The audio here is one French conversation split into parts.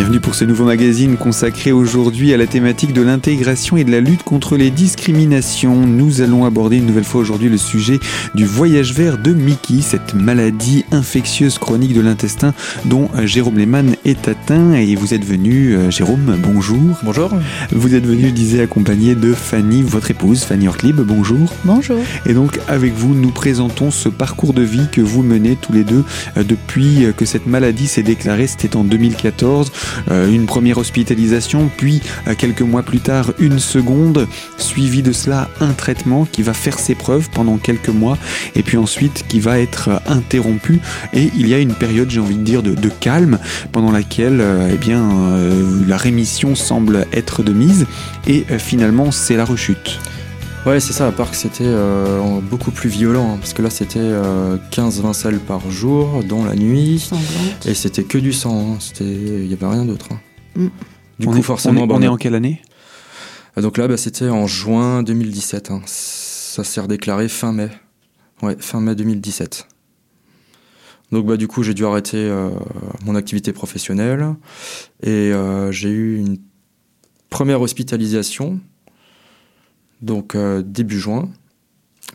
Bienvenue pour ce nouveau magazine consacré aujourd'hui à la thématique de l'intégration et de la lutte contre les discriminations. Nous allons aborder une nouvelle fois aujourd'hui le sujet du voyage vert de Mickey, cette maladie infectieuse chronique de l'intestin dont Jérôme Lehmann est atteint. Et vous êtes venu, euh, Jérôme, bonjour. Bonjour. Vous êtes venu, je disais, accompagné de Fanny, votre épouse, Fanny Ortlib, bonjour. Bonjour. Et donc, avec vous, nous présentons ce parcours de vie que vous menez tous les deux euh, depuis que cette maladie s'est déclarée. C'était en 2014. Euh, une première hospitalisation, puis euh, quelques mois plus tard une seconde, suivi de cela un traitement qui va faire ses preuves pendant quelques mois, et puis ensuite qui va être euh, interrompu. Et il y a une période, j'ai envie de dire, de, calme pendant laquelle eh bien, la rémission semble être de mise, et finalement c'est la rechute. Ouais, c'est ça, à part que c'était euh, beaucoup plus violent, hein, parce que là c'était 15-20 euh, selles par jour, dont la nuit, et c'était que du sang, hein. il n'y avait rien d'autre. Hein. Mm. Du on coup, est, forcément. On est, en quelle année? Ah, Donc là, bah, c'était en juin 2017. Ça s'est redéclaré fin mai. Ouais, fin mai 2017. Donc bah, du coup, j'ai dû arrêter euh, mon activité professionnelle, et j'ai eu une première hospitalisation donc euh, début juin,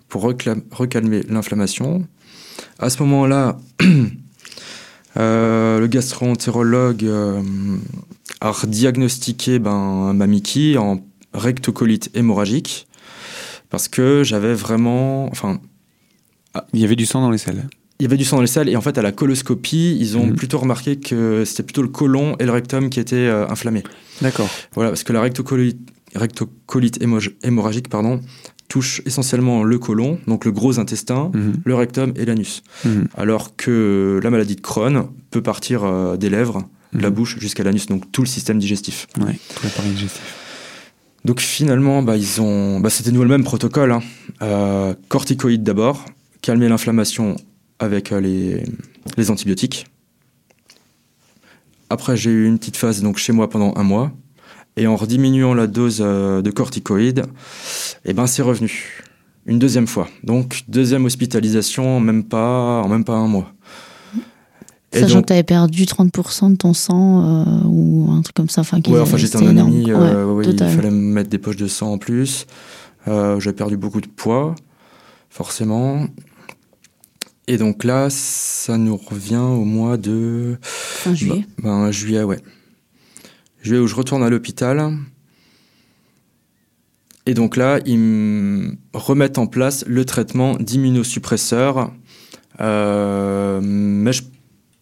pour recalmer l'inflammation. À ce moment-là, euh, le gastroentérologue euh, a diagnostiqué ben, ma Mickey en rectocolite hémorragique parce que j'avais vraiment. Enfin, ah, il y avait du sang dans les selles. Il y avait du sang dans les selles et en fait à la coloscopie, ils ont mhm. plutôt remarqué que c'était plutôt le côlon et le rectum qui étaient inflammés. D'accord. Voilà, parce que la rectocolite rectocolite hémorragique pardon, touche essentiellement le côlon, donc le gros intestin, mhm. le rectum et l'anus. Mhm. Alors que la maladie de Crohn peut partir euh, des lèvres, de la mhm. bouche jusqu'à l'anus, donc tout le système digestif. Tout l'appareil digestif. Donc finalement, bah, ils ont, bah, c'était nous le même protocole. Hein. Euh, corticoïdes d'abord, calmer l'inflammation avec euh, les, les antibiotiques. Après, j'ai eu une petite phase donc chez moi pendant un mois. Et en diminuant la dose euh, de corticoïdes, eh ben c'est revenu. Une deuxième fois. Donc, deuxième hospitalisation, même pas, en même pas un mois. Sachant que tu avais perdu 30% de ton sang euh, ou un truc comme ça. Enfin, ouais, enfin j'étais un anémie, euh, il fallait me mettre des poches de sang en plus. Euh, J'avais perdu beaucoup de poids, forcément. Et donc là, ça nous revient au mois de... Fin juillet bah, ben, Juillet, ouais je où je retourne à l'hôpital. Et donc là, ils me remettent en place le traitement d'immunosuppresseurs. Euh, mais je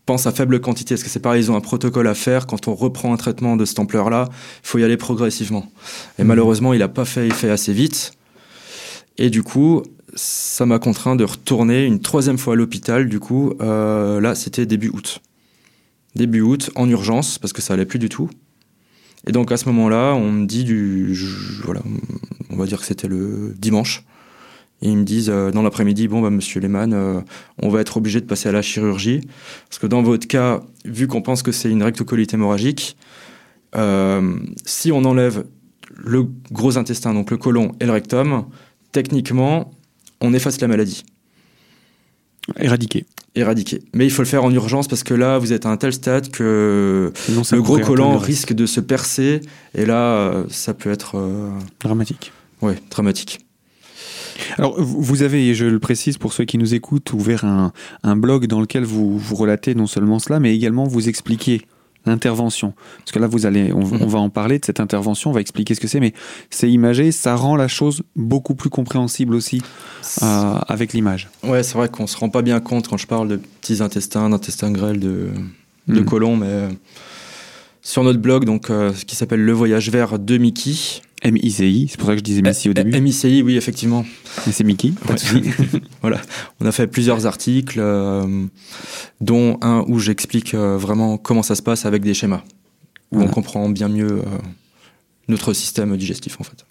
pense à faible quantité, parce que c'est pareil, ils ont un protocole à faire. Quand on reprend un traitement de cette ampleur-là, il faut y aller progressivement. Et mmh. malheureusement, il n'a pas fait effet assez vite. Et du coup, ça m'a contraint de retourner une troisième fois à l'hôpital. Du coup, euh, là, c'était début août. Début août, en urgence, parce que ça allait plus du tout. Et donc à ce moment-là, on me dit du, voilà, on va dire que c'était le dimanche. Et ils me disent euh, dans l'après-midi, bon bah Monsieur Lehmann, euh, on va être obligé de passer à la chirurgie parce que dans votre cas, vu qu'on pense que c'est une rectocolite hémorragique, euh, si on enlève le gros intestin, donc le côlon et le rectum, techniquement, on efface la maladie. Éradiqué. Éradiqué. Mais il faut le faire en urgence parce que là, vous êtes à un tel stade que le gros collant risque de se percer et là, ça peut être. Euh, dramatique. Oui, dramatique. Alors, vous avez, et je le précise pour ceux qui nous écoutent, ouvert un, un blog dans lequel vous, vous relatez non seulement cela, mais également vous expliquez l'intervention. Parce que là, vous allez, on, mhm. va en parler de cette intervention, on va expliquer ce que c'est, mais c'est imagé, ça rend la chose beaucoup plus compréhensible aussi euh, avec l'image. Ouais, c'est vrai qu'on se rend pas bien compte quand je parle de petits intestins, d'intestins grêles, de, de mhm. colons, mais euh, sur notre blog, donc, euh, qui s'appelle Le Voyage Vert de Mickey, MICI, c'est pour ça que je disais Mickey au début. MICI, oui, effectivement. C'est Mickey, pas de voilà. On a fait plusieurs articles, euh, dont un où j'explique euh, vraiment comment ça se passe avec des schémas. Où on comprend bien mieux euh, notre système digestif, en fait.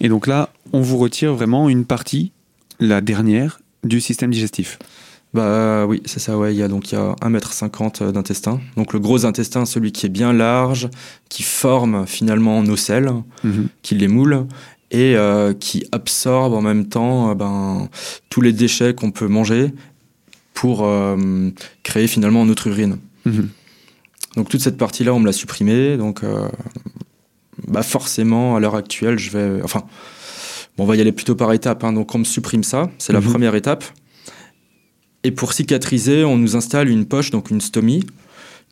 Et donc là, on vous retire vraiment une partie, la dernière, du système digestif. Bah oui, c'est ça, ouais. Il y a donc il y a 1m50 d'intestin. Donc le gros intestin, celui qui est bien large, qui forme finalement nos selles, mhm. qui les moule et euh, qui absorbe en même temps euh, ben, tous les déchets qu'on peut manger pour euh, créer finalement notre urine. Mhm. Donc toute cette partie-là, on me l'a supprimée. Donc bah forcément, à l'heure actuelle, je vais. Enfin, on va y aller plutôt par étapes. Hein. Donc on me supprime ça, c'est la mhm. première étape. Et pour cicatriser, on nous installe une poche, donc une stomie,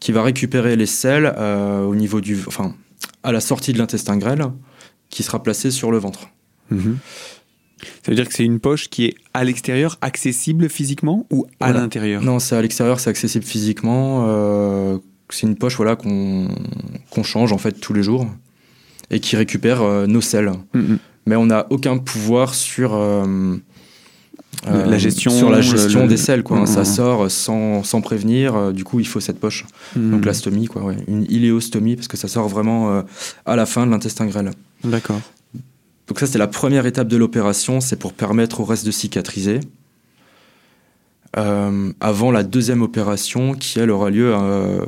qui va récupérer les selles au niveau du, enfin, à la sortie de l'intestin grêle, qui sera placée sur le ventre. Mhm. Ça veut dire que c'est une poche qui est à l'extérieur, accessible physiquement ou à l'intérieur? Non, c'est à l'extérieur, c'est accessible physiquement. Euh, c'est une poche voilà, qu'on change en fait tous les jours et qui récupère euh, nos selles. Mhm. Mais on n'a aucun pouvoir sur, euh, la gestion, sur la gestion des selles. Quoi, hein. Ça mhm. sort sans, sans, prévenir, du coup il faut cette poche. Donc la stomie, quoi, une iléostomie, parce que ça sort vraiment à la fin de l'intestin grêle. D'accord. Donc ça, c'est la première étape de l'opération, c'est pour permettre au reste de cicatriser. Euh, avant la deuxième opération qui, elle, aura lieu euh,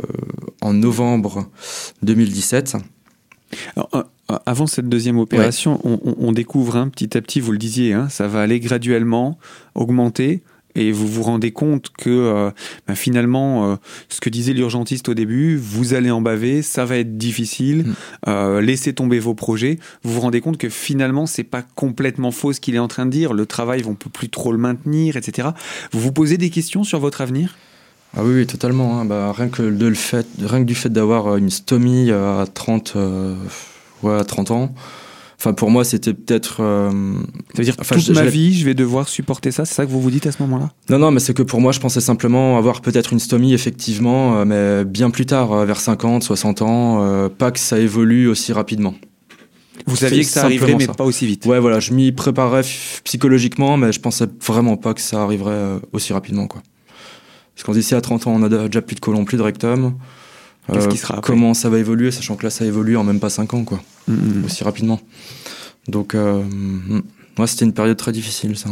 en novembre 2017. Euh, avant cette deuxième opération, on, découvre hein, petit à petit, vous le disiez, hein, ça va aller graduellement augmenter et vous vous rendez compte que euh, bah, finalement, euh, ce que disait l'urgentiste au début, vous allez en baver, ça va être difficile, mm. euh, laissez tomber vos projets. Vous vous rendez compte que finalement, c'est pas complètement faux ce qu'il est en train de dire. Le travail, on peut plus trop le maintenir, etc. Vous vous posez des questions sur votre avenir? Ah oui, totalement. Hein. Bah, rien, que de le fait, rien que du fait d'avoir une stomie à 30, ouais, à 30 ans, Enfin, pour moi, c'était peut-être. Euh, ça veut dire enfin, toute ma vie, je vais devoir supporter ça. C'est ça que vous vous dites à ce moment-là? Non, non, mais c'est que pour moi, je pensais simplement avoir peut-être une stomie, effectivement, euh, mais bien plus tard, euh, vers 50, 60 ans, pas que ça évolue aussi rapidement. Vous saviez que ça arriverait, mais pas aussi vite. Ouais, voilà, je m'y préparais psychologiquement, mais je pensais vraiment pas que ça arriverait aussi rapidement, quoi. Parce qu'on dit à 30 ans, on a déjà plus de colon, plus de rectum. Qui sera Comment ça va évoluer, sachant que là, ça évolue en même pas 5 ans, quoi. Mm, mm, mm. Aussi rapidement. Donc, euh, moi, c'était une période très difficile, ça.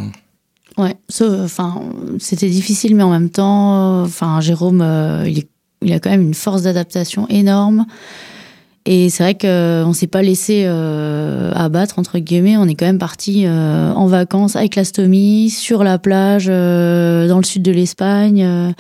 Ouais, enfin, c'était difficile, mais en même temps, enfin, Jérôme, euh, il, il, a quand même une force d'adaptation énorme. Et c'est vrai qu'on ne s'est pas laissé euh, abattre, entre guillemets. On est quand même parti euh, en vacances avec l'astomie, sur la plage, dans le sud de l'Espagne.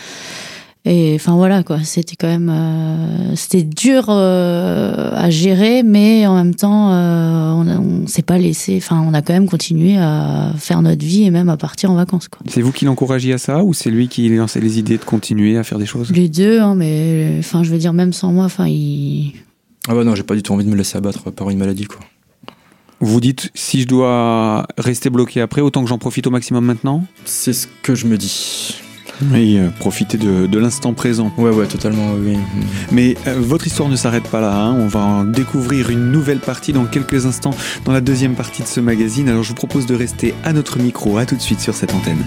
Et enfin voilà quoi, c'était quand même euh, c'était dur euh, à gérer, mais en même temps euh, on, on s'est pas laissé. Enfin on a quand même continué à faire notre vie et même à partir en vacances quoi. C'est vous qui l'encouragiez à ça ou c'est lui qui lançait les idées de continuer à faire des choses? Les deux, hein, mais enfin je veux dire même sans moi, enfin il. Ah bah non, j'ai pas du tout envie de me laisser abattre par une maladie quoi. Vous dites si je dois rester bloqué après, autant que j'en profite au maximum maintenant? C'est ce que je me dis. Oui, euh, profiter de, l'instant présent. Ouais, ouais, totalement, oui. Mais euh, votre histoire ne s'arrête pas là. Hein. On va en découvrir une nouvelle partie dans quelques instants dans la deuxième partie de ce magazine. Alors je vous propose de rester à notre micro. À tout de suite sur cette antenne.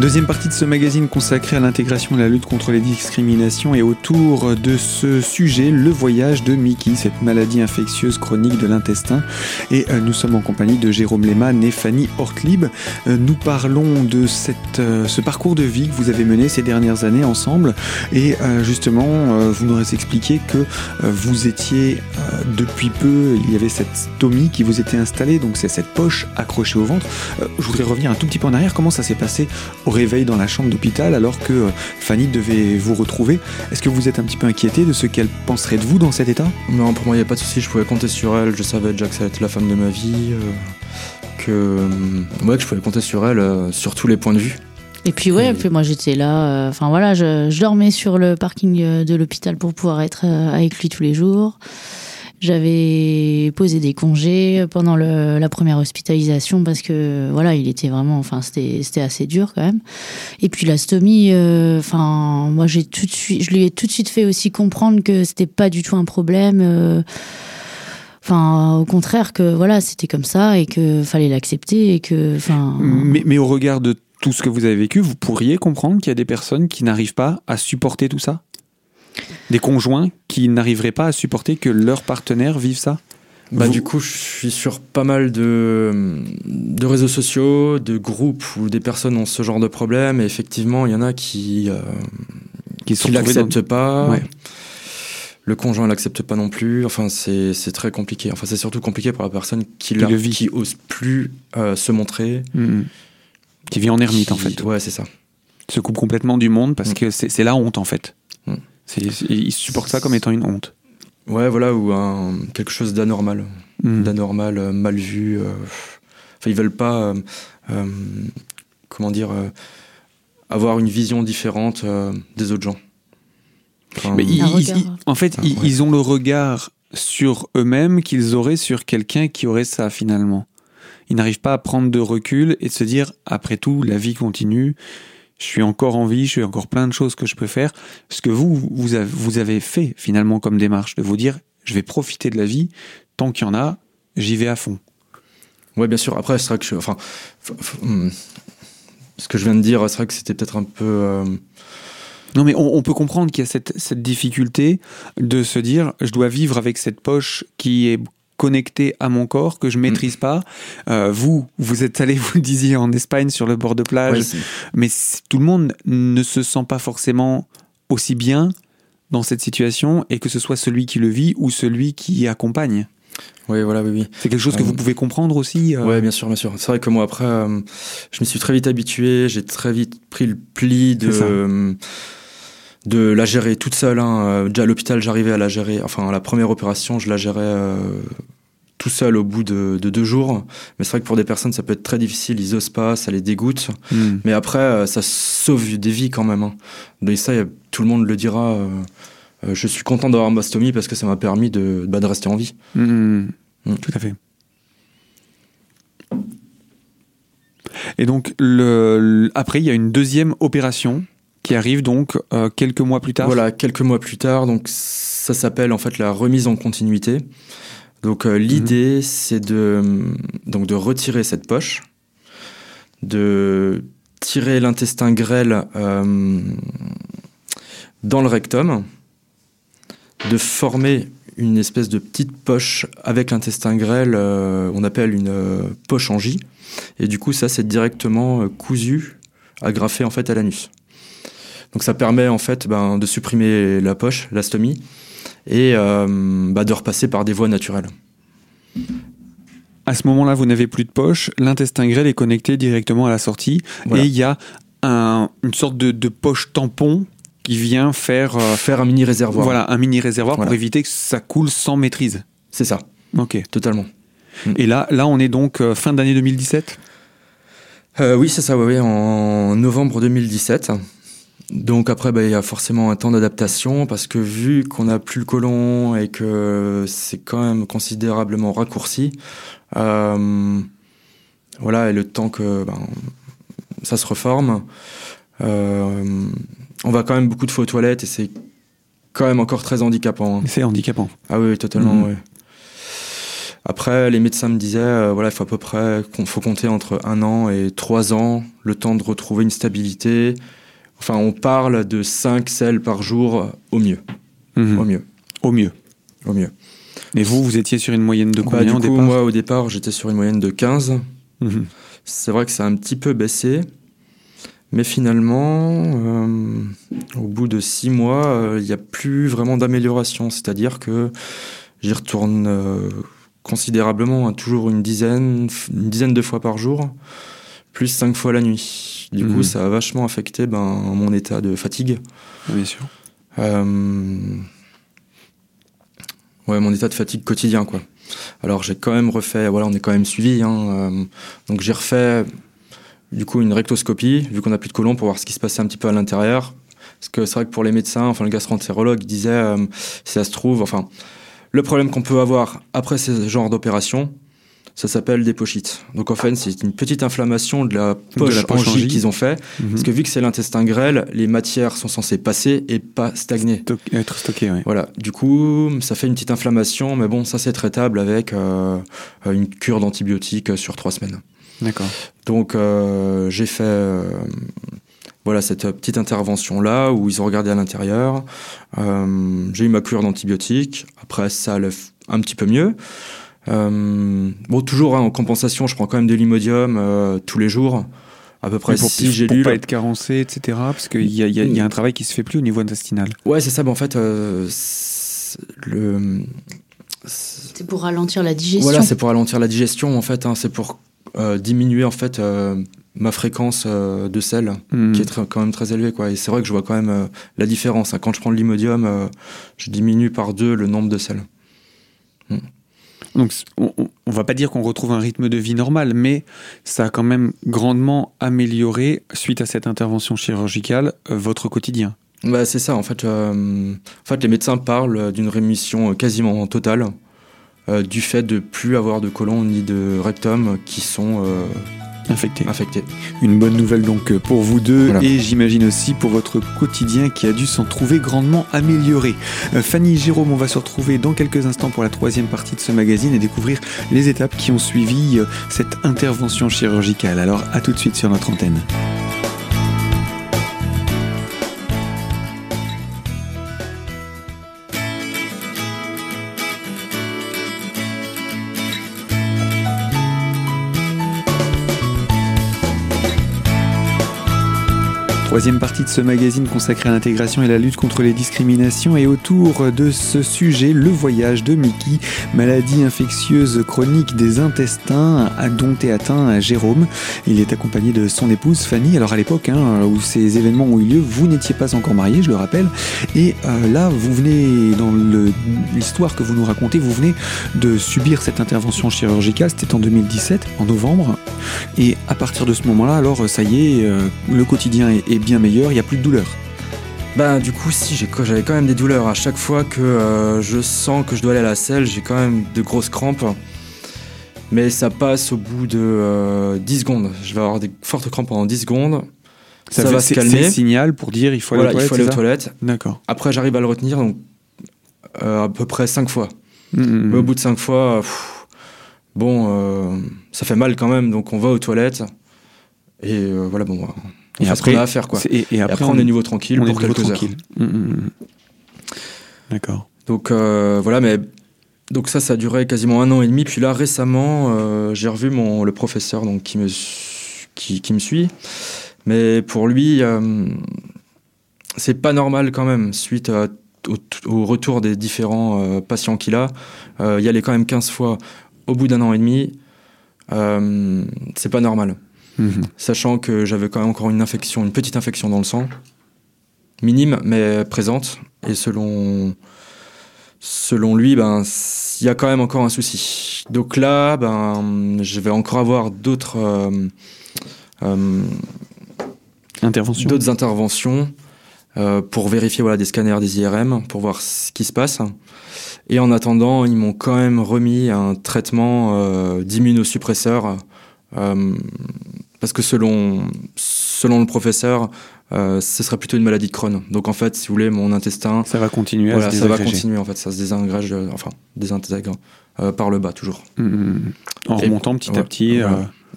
Deuxième partie de ce magazine consacré à l'intégration et la lutte contre les discriminations et autour de ce sujet, le voyage de Mickey, cette maladie infectieuse chronique de l'intestin. Et euh, nous sommes en compagnie de Jérôme Lehmann et Fanny Hortlib. Euh, nous parlons de cette, euh, ce parcours de vie que vous avez mené ces dernières années ensemble. Et justement, vous nous avez expliqué que vous étiez depuis peu, il y avait cette stomie qui vous était installée, donc c'est cette poche accrochée au ventre. je voudrais revenir un tout petit peu en arrière. Comment ça s'est passé réveil dans la chambre d'hôpital alors que euh, Fanny devait vous retrouver. Est-ce que vous êtes un petit peu inquiété de ce qu'elle penserait de vous dans cet état? Non, pour moi, il n'y a pas de souci. Je pouvais compter sur elle. Je savais déjà que ça allait être la femme de ma vie. Euh, que, euh, ouais, que je pouvais compter sur elle sur tous les points de vue. Et puis ouais, puis moi j'étais là, enfin voilà, je, je, dormais sur le parking de l'hôpital pour pouvoir être avec lui tous les jours. J'avais posé des congés pendant le, la première hospitalisation parce que voilà, il était vraiment, enfin c'était assez dur quand même. Et puis la stomie, euh, enfin moi j'ai tout de suite, je lui ai tout de suite fait aussi comprendre que c'était pas du tout un problème. Euh, enfin, au contraire que voilà, c'était comme ça et que fallait l'accepter et que, enfin. Mais, mais au regard de tout ce que vous avez vécu, vous pourriez comprendre qu'il y a des personnes qui n'arrivent pas à supporter tout ça? Des conjoints qui n'arriveraient pas à supporter que leur partenaire vive ça? Bah, Du coup, je suis sur pas mal de, de réseaux sociaux, de groupes où des personnes ont ce genre de problème. Et effectivement, il y en a qui, euh, qui sont Qui retrouvés dans- l'accepte pas. Ouais. Le conjoint l'accepte pas non plus. Enfin, c'est très compliqué. Enfin, c'est surtout compliqué pour la personne qui, l'a- le vit. qui ose plus euh, se montrer. Mhm. Qui vit en ermite en Qui- fait. Ouais, c'est ça. Se coupe complètement du monde parce Mm. que c'est c'est la honte en fait. Mm. C'est- c'est- il supporte ça comme étant une honte. Ouais, voilà, ou un, quelque chose d'anormal. Mhm. D'anormal, euh, mal vu. euh, Enfin, ils veulent pas. euh, euh, comment dire. euh, avoir une vision différente euh, des autres gens. Enfin, Mais ils- ils- ils- en fait, Ah, ils, ouais. ils ont le regard sur eux-mêmes qu'ils auraient sur quelqu'un qui aurait ça finalement. Ils n'arrivent pas à prendre de recul et de se dire, après tout, la vie continue, je suis encore en vie, je suis encore plein de choses que je peux faire. Ce que vous, vous avez, vous avez fait finalement comme démarche, de vous dire, je vais profiter de la vie, tant qu'il y en a, j'y vais à fond. Ouais, bien sûr. Après, c'est vrai que je. Enfin. hmm. Ce que je viens de dire, c'est vrai que c'était peut-être un peu. euh, Non, mais on, on peut comprendre qu'il y a cette, cette difficulté de se dire je dois vivre avec cette poche qui est connectée à mon corps, que je Mm. maîtrise pas. Euh, vous, vous êtes allé, vous le disiez, en Espagne sur le bord de plage, ouais, mais tout le monde ne se sent pas forcément aussi bien dans cette situation, et que ce soit celui qui le vit ou celui qui accompagne. ouais, voilà, oui, oui. C'est quelque chose que Euh, vous pouvez comprendre aussi euh, Ouais, bien sûr, bien sûr. C'est vrai que moi, après, euh, je me suis très vite habitué, j'ai très vite pris le pli de, euh, de la gérer toute seule. hein. Euh, Déjà à l'hôpital, j'arrivais à la gérer. Enfin, la première opération, je la gérais euh, tout seul au bout de, de deux jours. Mais c'est vrai que pour des personnes, ça peut être très difficile, ils osent pas, ça les dégoûte. hmm. Mais après, euh, ça sauve des vies quand même. Hein. Et ça, a- tout le monde le dira. euh, euh, je suis content d'avoir ma stomie parce que ça m'a permis de, bah, de rester en vie. Hmm, Mm. Tout à fait. Et donc, le, le- après, il y a une deuxième opération qui arrive donc euh, quelques mois plus tard. Voilà, quelques mois plus tard, donc ça s'appelle en fait la remise en continuité. Donc euh, l'idée, c'est de donc de retirer cette poche, de tirer l'intestin grêle euh, dans le rectum, de former une espèce de petite poche avec l'intestin grêle, euh, on appelle une euh, poche en J, et du coup ça c'est directement euh, cousu, agrafé en fait à l'anus. Donc ça permet en fait ben, de supprimer la poche, la stomie, et euh, bah, de repasser par des voies naturelles. À ce moment-là, vous n'avez plus de poche. L'intestin grêle est connecté directement à la sortie. Voilà. Et il y a un- une sorte de, de poche tampon qui vient faire euh, Faire un mini réservoir. voilà, un mini réservoir pour éviter que ça coule sans maîtrise. C'est ça, Ok. totalement. Et là, là, on est donc euh, fin d'année 2017. Euh, oui, c'est ça, ouais, en novembre 2017. Donc après, bah, il y a forcément un temps d'adaptation parce que vu qu'on n'a plus le côlon et que c'est quand même considérablement raccourci, euh, voilà, et le temps que ben, ça se reforme, euh, on va quand même beaucoup de fois aux toilettes et c'est quand même encore très handicapant. hein. C'est handicapant. Ah oui, totalement, Mhm. oui. Après, les médecins me disaient, euh, voilà, il faut à peu près, qu'on faut compter entre un an et trois ans, le temps de retrouver une stabilité. Enfin, on parle de 5 selles par jour au mieux, Mhm. au mieux, Au mieux. au mieux. Et vous, vous étiez sur une moyenne de Bah, combien du au coup, départ moi, au départ, j'étais sur une moyenne de 15. Mhm. C'est vrai que ça a un petit peu baissé. Mais finalement, euh, au bout de six mois, euh, il n'y a plus vraiment d'amélioration. C'est-à-dire que j'y retourne euh, considérablement, hein, toujours une dizaine, une dizaine de fois par jour, plus cinq fois la nuit. Du Mhm. coup, ça a vachement affecté ben, mon état de fatigue. Bien sûr. Euh, Ouais, mon état de fatigue quotidien, quoi. Alors, j'ai quand même refait, voilà, on est quand même suivi, hein, euh, donc j'ai refait, du coup, une rectoscopie, vu qu'on n'a plus de côlon, pour voir ce qui se passait un petit peu à l'intérieur. Parce que c'est vrai que pour les médecins, enfin, le gastroentérologue disait, euh, si ça se trouve, enfin, le problème qu'on peut avoir après ce genre d'opération, ça s'appelle des pochites. Donc, en fait, c'est une petite inflammation de la poche, la poche en en J J. qu'ils ont fait. Mhm. Parce que vu que c'est l'intestin grêle, les matières sont censées passer et pas stagner. Stock- être stocké, oui. Voilà, du coup, ça fait une petite inflammation, mais bon, ça c'est traitable avec euh, une cure d'antibiotiques sur trois semaines. D'accord. Donc euh, j'ai fait euh, voilà cette petite intervention là où ils ont regardé à l'intérieur. J'ai eu ma cure d'antibiotiques. Après ça allait un petit peu mieux. Euh, bon, toujours hein, en compensation, je prends quand même de l'imodium euh, tous les jours. à peu près pour, 6 pour gélules. pas être carencé, etc. Parce qu'il y y a- il y a un travail qui se fait plus au niveau intestinal. Ouais, c'est ça. Mais en fait, euh, c'est- le c'est- C'est pour ralentir la digestion. voilà, c'est pour ralentir la digestion. En fait, hein, c'est pour euh, diminuer en fait euh, ma fréquence euh, de sel. Hmm. qui est très- quand même très élevé. Quoi. Et c'est vrai que je vois quand même euh, la différence. hein. Quand je prends de l'imodium, euh, je diminue par deux le nombre de sel. Donc, on, va pas dire qu'on retrouve un rythme de vie normal, mais ça a quand même grandement amélioré, suite à cette intervention chirurgicale, euh, votre quotidien. Bah, c'est ça, en fait, euh, en fait, les médecins parlent d'une rémission quasiment totale euh, du fait de plus avoir de côlon ni de rectum qui sont euh, Infecté. Une bonne nouvelle donc euh, pour vous deux Voilà. et j'imagine aussi pour votre quotidien qui a dû s'en trouver grandement amélioré. Euh, Fanny Jérôme, on va se retrouver dans quelques instants pour la troisième partie de ce magazine et découvrir les étapes qui ont suivi euh, cette intervention chirurgicale. Alors à tout de suite sur notre antenne. Troisième partie de ce magazine consacré à l'intégration et la lutte contre les discriminations et autour de ce sujet, le voyage de Mickey, maladie infectieuse chronique des intestins dont est atteint Jérôme. Il est accompagné de son épouse Fanny. Alors à l'époque hein, où ces événements ont eu lieu, vous n'étiez pas encore mariés, je le rappelle. Et euh, là, vous venez, dans l'histoire que vous nous racontez, vous venez de subir cette intervention chirurgicale, c'était en 2017, en novembre. Et à partir de ce moment-là, alors ça y est, euh, le quotidien est, est bien meilleur, il n'y a plus de douleur. Bah, du coup, si, j'avais quand même des douleurs. À chaque fois que euh, je sens que je dois aller à la selle, j'ai quand même de grosses crampes. Mais ça passe au bout de euh, 10 secondes. Je vais avoir des fortes crampes pendant 10 secondes. Ça, va c'est- se C'est calmer. signal pour dire il faut aller Voilà, aux il toilettes. faut aller aux c'est ça toilettes. D'accord. Après, j'arrive à le retenir, donc euh, à peu près 5 fois. Mm, mm, Mais au mm. bout de 5 fois, pff, bon, euh, ça fait mal quand même, donc on va aux toilettes. Et voilà, bon, on Et fait ce après, qu'on a à faire, quoi. Et, après, on, est niveau tranquille on est pour niveau quelques heures. tranquille. Mm, mm, mm. D'accord. Donc euh, voilà, mais donc ça, ça a duré quasiment un an et demi. Puis là, récemment, euh, j'ai revu mon le professeur donc qui me qui, qui me suit. Mais pour lui, euh, c'est pas normal quand même suite à- au, au retour des différents euh, patients qu'il a. Euh, y aller quand même 15 fois au bout d'un an et demi, euh, c'est pas normal. Mhm. Sachant que j'avais quand même encore une infection, une petite infection dans le sang, minime mais présente. Et selon, selon lui, ben, il y a quand même encore un souci. Donc là, ben, je vais encore avoir d'autres euh, euh, d'autres interventions euh, pour vérifier voilà, des scanners, des IRM, pour voir ce qui se passe. Et en attendant, ils m'ont quand même remis un traitement d'immunosuppresseur. Parce que selon, selon le professeur, euh, ce serait plutôt une maladie de Crohn. Donc en fait, si vous voulez, mon intestin, Ça va continuer voilà, à se ça va continuer. En fait, ça se désingrège, euh, enfin, désintègre euh, par le bas toujours. Mm, mm, mm. En Et- remontant petit à petit. euh,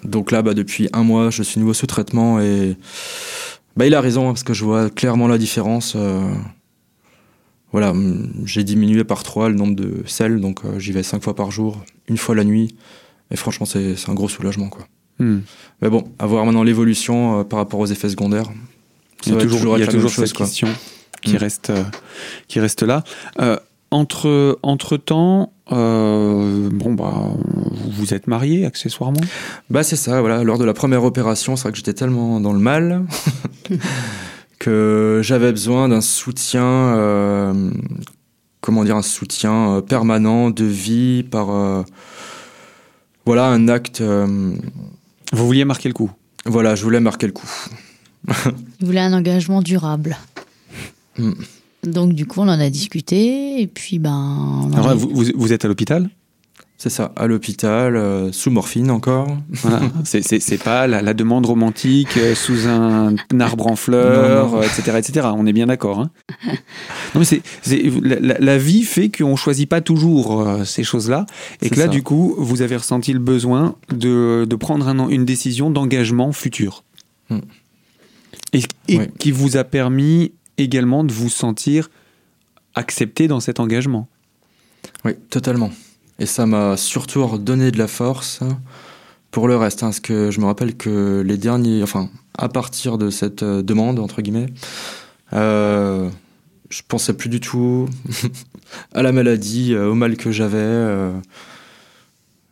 Donc là, bah, depuis un mois, je suis nouveau sous traitement et bah, il a raison hein, parce que je vois clairement la différence. euh, Voilà, j'ai diminué par trois le nombre de sels, donc euh, j'y vais cinq fois par jour, une fois la nuit. Et franchement, c'est c'est un gros soulagement. Quoi. Mm. Mais bon, à voir maintenant l'évolution euh, par rapport aux effets secondaires. Il y a toujours, y a chose, cette quoi. question qui, Mm. reste, euh, qui reste là. Euh, entre, entre temps, euh, bon bah, vous vous êtes marié accessoirement? Bah c'est ça, voilà. Lors de la première opération, c'est vrai que j'étais tellement dans le mal que j'avais besoin d'un soutien, euh, comment dire, un soutien permanent de vie par, euh, voilà, un acte. euh, Vous vouliez marquer le coup. voilà, je voulais marquer le coup. Il voulait un engagement durable. Hmm. Donc du coup, on en a discuté et puis ben. Alors vous- vous êtes à l'hôpital. C'est ça, à l'hôpital, euh, sous morphine encore. Voilà. c'est, pas la, la demande romantique euh, sous un, arbre en fleurs, Non, non. euh, etc., etc. On est bien d'accord. Hein non, mais c'est, c'est, la, vie fait qu'on choisit pas toujours ces choses-là, et que là, ça. du coup, vous avez ressenti le besoin de, de prendre un- une décision d'engagement futur, Hmm. et, et Oui. qui vous a permis également de vous sentir accepté dans cet engagement. Oui, totalement. Et ça m'a surtout redonné de la force pour le reste, hein, parce que je me rappelle que les derniers, enfin, à partir de cette euh, demande entre guillemets, euh, je pensais plus du tout à la maladie, au mal que j'avais.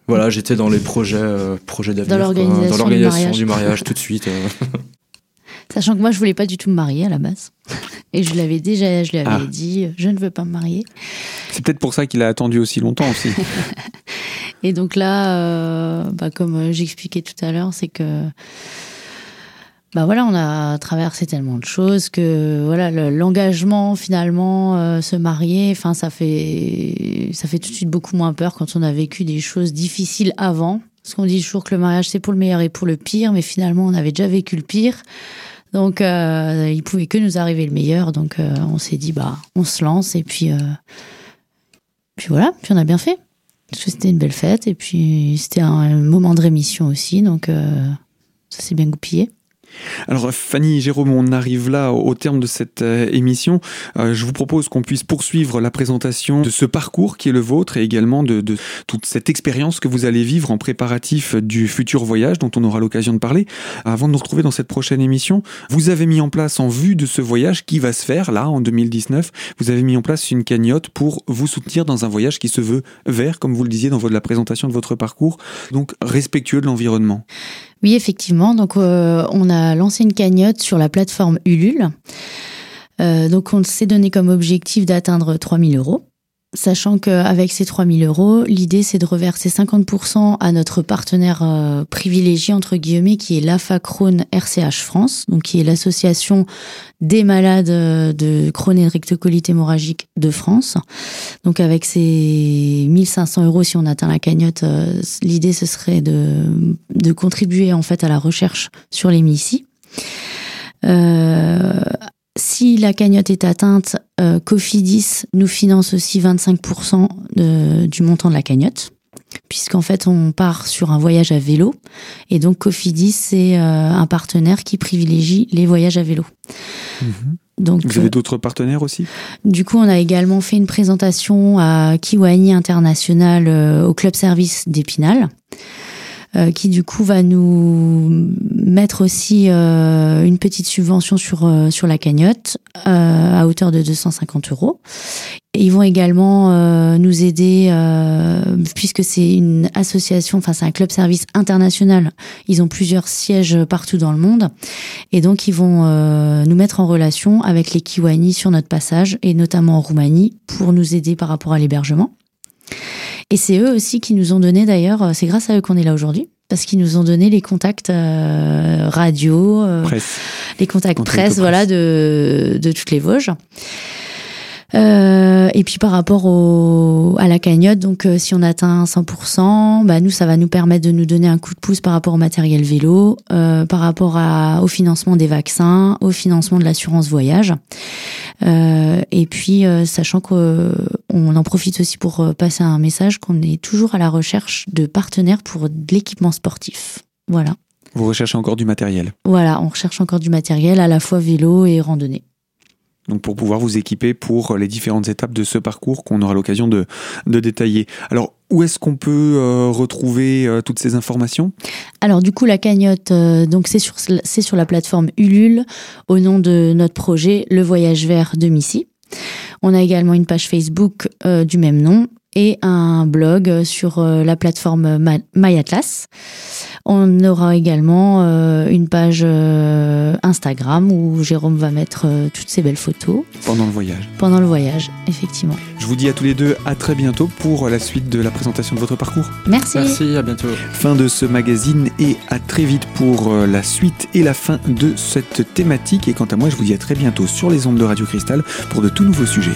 voilà, j'étais dans les projets, projets d'avenir, dans l'organisation du, mariage tout de suite. Sachant que moi, je voulais pas du tout me marier à la base. Et je l'avais déjà, je lui avais Ah. dit, je ne veux pas me marier. C'est peut-être pour ça qu'il a attendu aussi longtemps aussi. Et donc là, euh, bah, comme euh, j'expliquais tout à l'heure, c'est que bah voilà, on a traversé tellement de choses que voilà, le- l'engagement finalement, euh, se marier, enfin ça fait ça fait tout de suite beaucoup moins peur quand on a vécu des choses difficiles avant. Parce qu'on dit toujours que le mariage c'est pour le meilleur et pour le pire, mais finalement on avait déjà vécu le pire. Donc euh, il pouvait que nous arriver le meilleur, donc euh, on s'est dit bah on se lance. Et puis euh, puis voilà, puis on a bien fait. Parce que c'était une belle fête. Et puis c'était un moment de rémission aussi, donc euh, ça s'est bien goupillé. Alors Fanny, Jérôme, on arrive là au, terme de cette euh, émission. Euh, je vous propose qu'on puisse poursuivre la présentation de ce parcours qui est le vôtre et également de, de toute cette expérience que vous allez vivre en préparatif du futur voyage dont on aura l'occasion de parler. Avant de nous retrouver dans cette prochaine émission, vous avez mis en place en vue de ce voyage qui va se faire là en 2019, vous avez mis en place une cagnotte pour vous soutenir dans un voyage qui se veut vert, comme vous le disiez dans la présentation de votre parcours, donc respectueux de l'environnement. Oui, effectivement. Donc, euh, on a lancé une cagnotte sur la plateforme Ulule. Euh, donc, on s'est donné comme objectif d'atteindre 3000 euros. Sachant qu'avec ces 3000 euros, l'idée, c'est de reverser 50% à notre partenaire euh, privilégié, entre guillemets, qui est l'AFA Crohn RCH France, donc qui est l'association des malades euh, de Crohn et de rectocolite hémorragique de France. Donc, avec ces 1500 euros, si on atteint la cagnotte, euh, l'idée, ce serait de, de contribuer, en fait, à la recherche sur les MICI. Euh, si la cagnotte est atteinte, euh, Cofidis nous finance aussi 25% de- du montant de la cagnotte, puisqu'en fait on part sur un voyage à vélo, et donc Cofidis c'est euh, un partenaire qui privilégie les voyages à vélo. Donc, Vous avez d'autres partenaires aussi? du coup, on a également fait une présentation à Kiwani International euh, au club service d'Épinal, euh, qui du coup va nous mettre aussi euh, une petite subvention sur euh, sur la cagnotte euh, à hauteur de 250 euros. Ils vont également euh, nous aider euh, puisque c'est une association, enfin c'est un club service international. Ils ont plusieurs sièges partout dans le monde. Et donc, ils vont euh, nous mettre en relation avec les Kiwani sur notre passage, et notamment en Roumanie, pour nous aider par rapport à l'hébergement. Et c'est eux aussi qui nous ont donné, d'ailleurs, euh, c'est grâce à eux qu'on est là aujourd'hui, parce qu'ils nous ont donné les contacts euh, radio, euh, Presse. les contacts presse, presse. voilà, de, de toutes les Vosges. Euh, et puis par rapport au, à la cagnotte, donc euh, si on atteint 100%, bah nous ça va nous permettre de nous donner un coup de pouce par rapport au matériel vélo, euh, par rapport à, au financement des vaccins, au financement de l'assurance voyage. Euh, et puis euh, sachant qu'on en profite aussi pour euh, passer un message qu'on est toujours à la recherche de partenaires pour de l'équipement sportif. Voilà. Vous recherchez encore du matériel. Voilà, on recherche encore du matériel à la fois vélo et randonnée. Donc pour pouvoir vous équiper pour les différentes étapes de ce parcours qu'on aura l'occasion de, de détailler. Alors où est-ce qu'on peut euh, retrouver euh, toutes ces informations? Alors du coup la cagnotte, euh, donc c'est sur c'est sur la plateforme Ulule au nom de notre projet Le Voyage Vert de Missy. On a également une page Facebook euh, du même nom et un blog sur euh, la plateforme Ma- MyAtlas. On aura également euh, une page euh, Instagram où Jérôme va mettre euh, toutes ces belles photos pendant le voyage pendant le voyage, effectivement. Je vous dis à tous les deux à très bientôt pour la suite de la présentation de votre parcours. Merci. Merci, à bientôt. Fin de ce magazine et à très vite pour euh, la suite et la fin de cette thématique. Et quant à moi, je vous dis à très bientôt sur les ondes de Radio Cristal pour de tout nouveaux sujets.